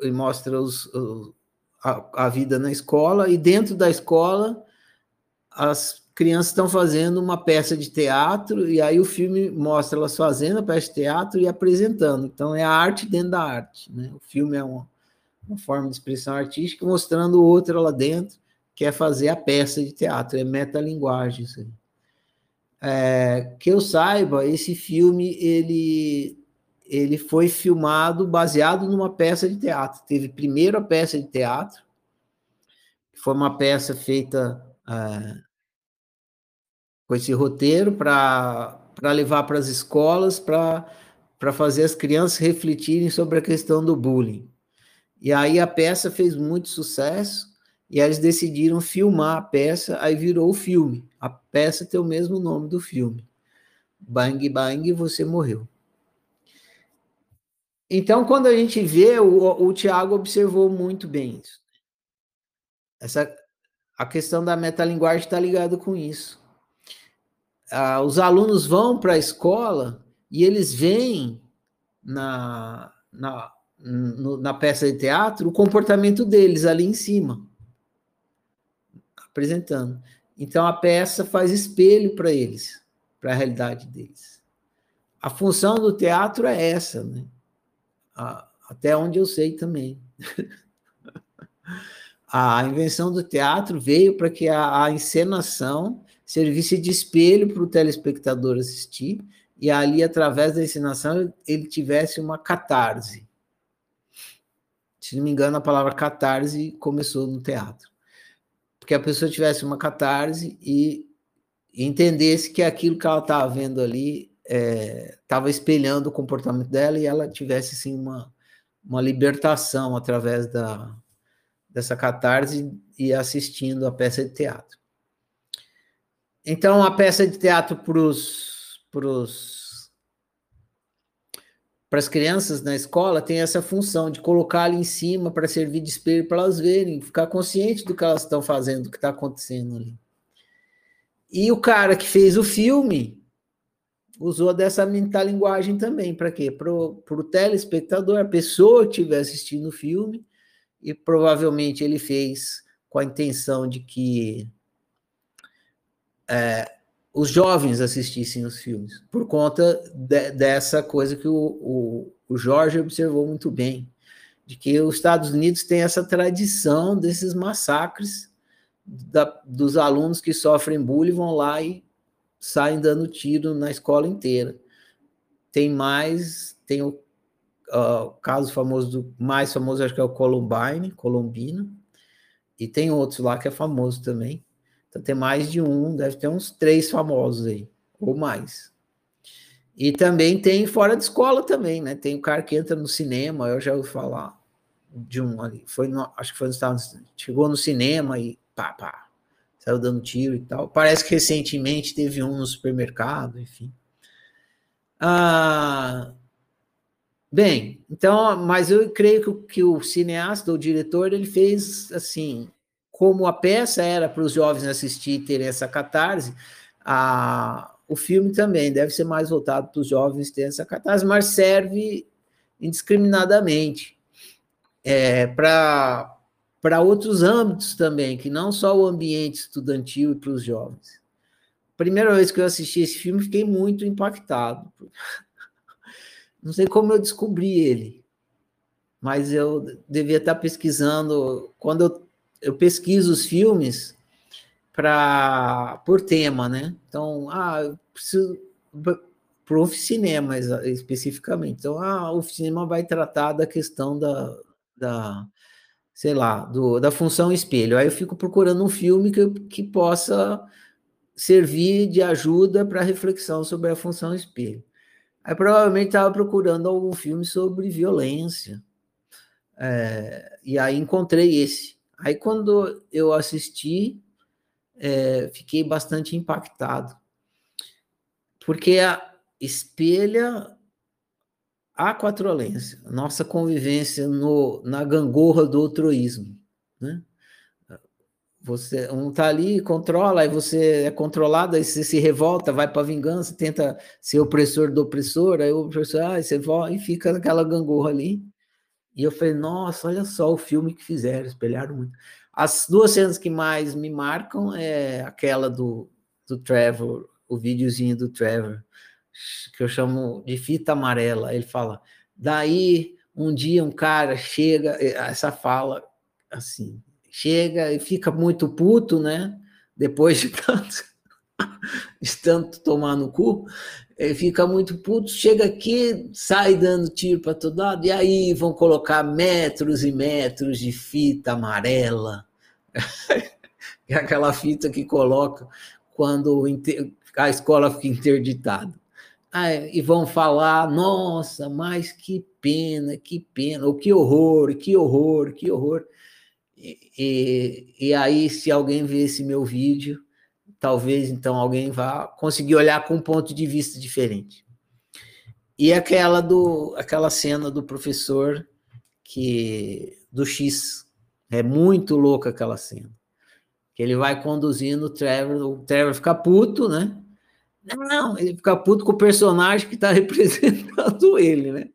ele mostra os, a, a vida na escola e dentro da escola as crianças estão fazendo uma peça de teatro e aí o filme mostra elas fazendo a peça de teatro e apresentando. Então é a arte dentro da arte, né? O filme é uma uma forma de expressão artística, mostrando outra lá dentro, que é fazer a peça de teatro, é metalinguagem isso aí. É, que eu saiba, esse filme ele, ele foi filmado baseado numa peça de teatro. Teve primeiro a peça de teatro, que foi uma peça feita é, com esse roteiro para levar para as escolas, para fazer as crianças refletirem sobre a questão do bullying. E aí a peça fez muito sucesso e eles decidiram filmar a peça, aí virou o filme. A peça tem o mesmo nome do filme. Bang Bang, você morreu. Então, quando a gente vê, o, o Tiago observou muito bem isso. Essa, a questão da metalinguagem está ligada com isso. Ah, os alunos vão para a escola e eles veem na, na, no, na peça de teatro o comportamento deles ali em cima, apresentando. Então a peça faz espelho para eles, para a realidade deles. A função do teatro é essa, né? até onde eu sei também. a invenção do teatro veio para que a, a, encenação servisse de espelho para o telespectador assistir, e ali, através da encenação, ele tivesse uma catarse. Se não me engano, a palavra catarse começou no teatro. Porque a pessoa tivesse uma catarse e entendesse que aquilo que ela estava vendo ali estava é, espelhando o comportamento dela e ela tivesse assim, uma, uma libertação através da, dessa catarse e assistindo a peça de teatro. Então, a peça de teatro para os para as crianças na escola tem essa função de colocar ali em cima para servir de espelho para elas verem, ficar consciente do que elas estão fazendo, do que está acontecendo ali. E o cara que fez o filme usou dessa metalinguagem também, para quê? Para o telespectador, a pessoa que estiver assistindo o filme, e provavelmente ele fez com a intenção de que é, os jovens assistissem os filmes, por conta de, dessa coisa que o, o, o, Jorge observou muito bem, de que os Estados Unidos têm essa tradição desses massacres da, dos alunos que sofrem bullying vão lá e saem dando tiro na escola inteira. Tem mais, tem o uh, caso famoso, do, mais famoso acho que é o Columbine, Columbina, e tem outros lá que é famoso também, então tem mais de um, deve ter uns três famosos aí, ou mais. E também tem fora de escola também, né? Tem o cara que entra no cinema, eu já ouvi falar de um ali, foi no, acho que foi nos Estados Unidos, chegou no cinema e pá, pá, saiu dando tiro e tal. Parece que recentemente teve um no supermercado, enfim. Ah, bem, então, mas eu creio que, que o cineasta, o diretor, ele fez assim, como a peça era para os jovens assistir e terem essa catarse, a, o filme também deve ser mais voltado para os jovens terem essa catarse, mas serve indiscriminadamente é, para outros âmbitos também, que não só o ambiente estudantil e para os jovens. Primeira vez que eu assisti esse filme, fiquei muito impactado. Não sei como eu descobri ele, mas eu devia estar pesquisando. Quando eu, eu pesquiso os filmes para por tema, né? Então, ah, eu preciso para o cinema especificamente. Então, ah, o cinema vai tratar da questão da, da sei lá, do, da função espelho. Aí eu fico procurando um filme que, que possa servir de ajuda para reflexão sobre a função espelho. Aí provavelmente estava procurando algum filme sobre violência. É, e aí encontrei esse. Aí quando eu assisti, é, fiquei bastante impactado. Porque a, espelha a quatrolência, nossa convivência no, na gangorra do outroísmo. Né? Você um tá ali, controla, aí você é controlado, aí você se revolta, vai para a vingança, tenta ser opressor do opressor, aí o opressor, ah, você volta e fica naquela gangorra ali. E eu falei, nossa, olha só o filme que fizeram, espelharam muito. As duas cenas que mais me marcam é aquela do, do Trevor, o videozinho do Trevor, que eu chamo de fita amarela. Ele fala, daí um dia um cara chega, essa fala assim, chega e fica muito puto, né? Depois de tanto, de tanto tomar no cu, ele fica muito puto, chega aqui, sai dando tiro para todo lado, e aí vão colocar metros e metros de fita amarela. é aquela fita que coloca quando a escola fica interditada. e vão falar, nossa, mas que pena, que pena, ou que horror, que horror, que horror. E, e, aí, se alguém vê esse meu vídeo, talvez então alguém vá conseguir olhar com um ponto de vista diferente. E aquela do aquela cena do professor que do X é muito louca aquela cena. Que ele vai conduzindo o Trevor, o Trevor fica puto, né? Não, ele fica puto com o personagem que está representando ele, né?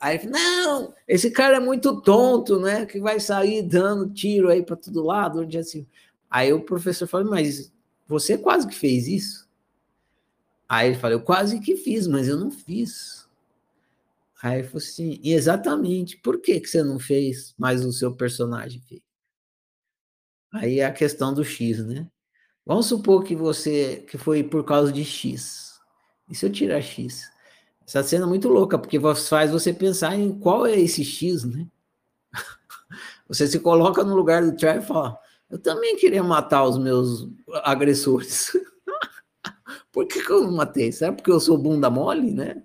Aí, não, esse cara é muito tonto, né? Que vai sair dando tiro aí para todo lado, onde assim. Aí o professor falou, mas você quase que fez isso? Aí ele falou, eu quase que fiz, mas eu não fiz. Aí ele falou assim, exatamente, por que, que você não fez, mas o seu personagem fez? Aí é a questão do X, né? Vamos supor que você que foi por causa de X. E se eu tirar X? Essa cena é muito louca, porque faz você pensar em qual é esse X, né? Você se coloca no lugar do Trevor e fala: Eu também queria matar os meus agressores. Por que, que eu não matei? Será porque eu sou bunda mole, né?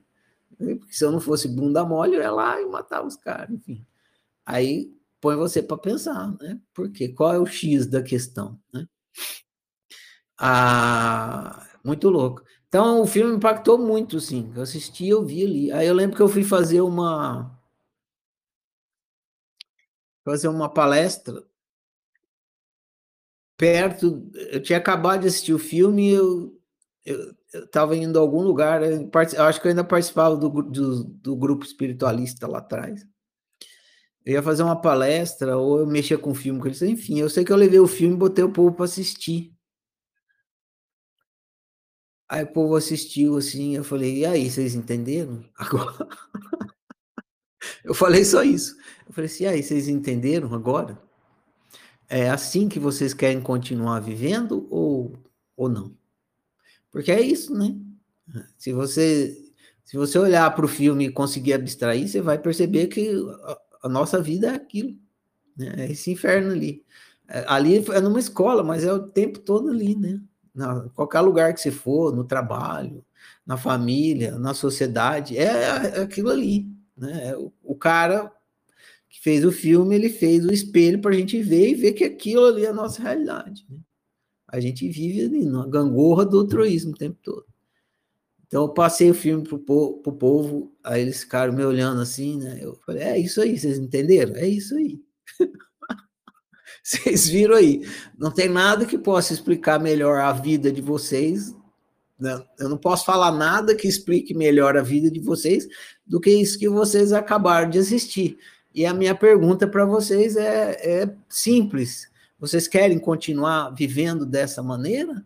Porque se eu não fosse bunda mole, eu ia lá e matava os caras, enfim. Aí põe você para pensar, né? Por quê? Qual é o X da questão, né? Ah, muito louco. Então, o filme impactou muito, sim. Eu assisti, eu vi ali. Aí eu lembro que eu fui fazer uma fazer uma palestra perto. Eu tinha acabado de assistir o filme, eu estava indo a algum lugar. Eu, eu acho que eu ainda participava do, do, do grupo espiritualista lá atrás. Eu ia fazer uma palestra ou eu mexia com o filme eles, enfim. Eu sei que eu levei o filme e botei o povo para assistir. Aí o povo assistiu assim, eu falei, e aí, vocês entenderam? Agora. eu falei só isso. Eu falei assim, e aí, vocês entenderam agora? É assim que vocês querem continuar vivendo ou, ou não? Porque é isso, né? Se você, se você olhar para o filme e conseguir abstrair, você vai perceber que a, a nossa vida é aquilo. Né? É esse inferno ali. É, ali é numa escola, mas é o tempo todo ali, né? na qualquer lugar que você for, no trabalho, na família, na sociedade, é, é aquilo ali, né? O, o, cara que fez o filme, ele fez o espelho para a gente ver e ver que aquilo ali é a nossa realidade. Né? A gente vive ali na gangorra do troísmo o tempo todo. Então eu passei o filme pro, pro povo, aí eles ficaram me olhando assim, né? Eu falei, é isso aí, vocês entenderam? É isso aí. Vocês viram aí, não tem nada que possa explicar melhor a vida de vocês. Né? Eu não posso falar nada que explique melhor a vida de vocês do que isso que vocês acabaram de assistir. E a minha pergunta para vocês é, é simples: vocês querem continuar vivendo dessa maneira?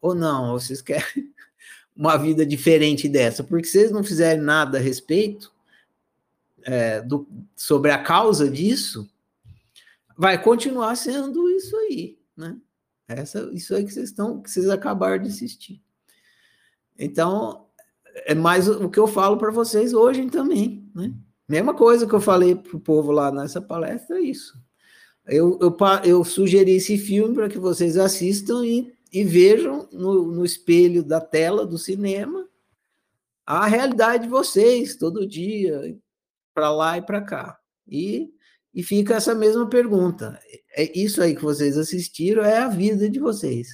Ou não? Vocês querem uma vida diferente dessa? Porque se vocês não fizerem nada a respeito, é, do, sobre a causa disso, vai continuar sendo isso aí, né? Essa, isso aí que vocês estão, que vocês acabaram de assistir. Então, é mais o que eu falo para vocês hoje também, né? Mesma coisa que eu falei para o povo lá nessa palestra, é isso. Eu, eu, eu sugeri esse filme para que vocês assistam e, e vejam no, no espelho da tela do cinema a realidade de vocês todo dia, para lá e para cá. E, e fica essa mesma pergunta. É isso aí que vocês assistiram é a vida de vocês.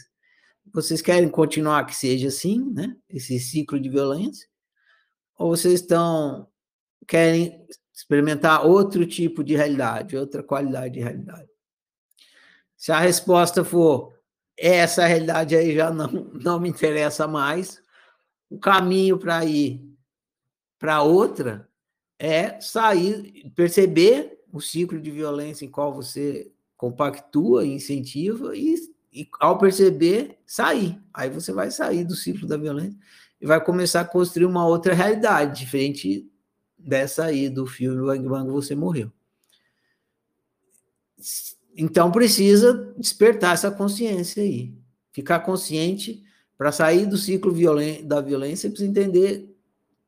Vocês querem continuar que seja assim, né? Esse ciclo de violência? Ou vocês estão querem experimentar outro tipo de realidade, outra qualidade de realidade? Se a resposta for essa realidade aí já não, não me interessa mais, o caminho para ir para outra é sair, perceber o ciclo de violência em qual você compactua, incentiva e, e ao perceber, sair. Aí você vai sair do ciclo da violência e vai começar a construir uma outra realidade, diferente dessa aí do filme Bang Bang Você Morreu. Então precisa despertar essa consciência aí. Ficar consciente para sair do ciclo violen da violência, precisa entender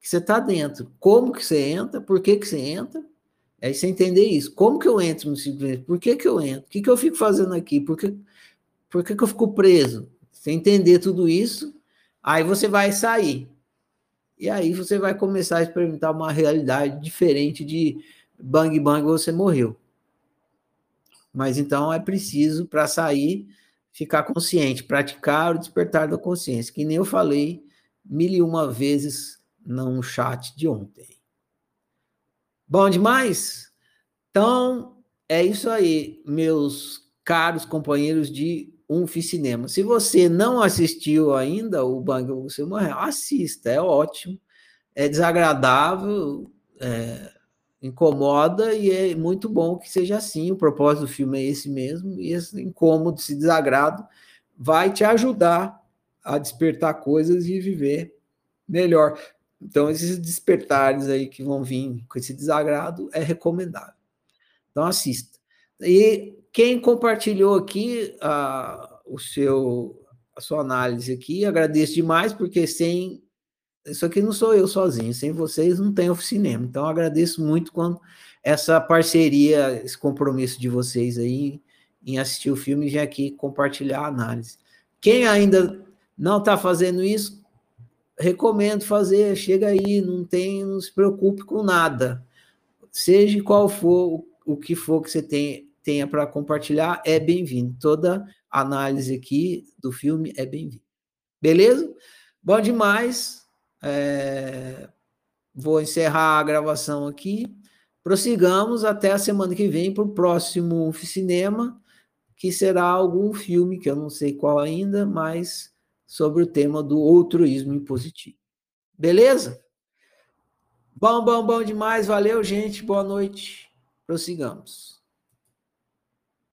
que você está dentro. Como que você entra, por que, que você entra, é você entender isso. Como que eu entro no ciclo? Por que, que eu entro? O que, que eu fico fazendo aqui? Por que, por que, que eu fico preso? Você entender tudo isso, aí você vai sair. E aí você vai começar a experimentar uma realidade diferente de bang bang você morreu. Mas então é preciso para sair ficar consciente, praticar o despertar da consciência, que nem eu falei mil e uma vezes no chat de ontem. Bom demais? Então, é isso aí, meus caros companheiros de Unf Cinema. Se você não assistiu ainda o Bang Você Morreu, assista, é ótimo, é desagradável, é, incomoda e é muito bom que seja assim. O propósito do filme é esse mesmo, e esse incômodo, esse desagrado vai te ajudar a despertar coisas e viver melhor. Então, esses despertares aí que vão vir com esse desagrado é recomendável. Então, assista. E quem compartilhou aqui a, o seu, a sua análise aqui, agradeço demais, porque sem. Isso aqui não sou eu sozinho, sem vocês não tem oficinema. Então, agradeço muito quando essa parceria, esse compromisso de vocês aí em assistir o filme e vir aqui compartilhar a análise. Quem ainda não está fazendo isso, recomendo fazer, chega aí, não tem, não se preocupe com nada. Seja qual for o que for que você tem, tenha para compartilhar, é bem-vindo. Toda análise aqui do filme é bem-vinda. Beleza? Bom demais. É... Vou encerrar a gravação aqui. Prossigamos até a semana que vem para o próximo cinema, que será algum filme que eu não sei qual ainda, mas sobre o tema do altruísmo impositivo. Beleza? Bom, bom, bom demais. Valeu, gente. Boa noite. Prossigamos.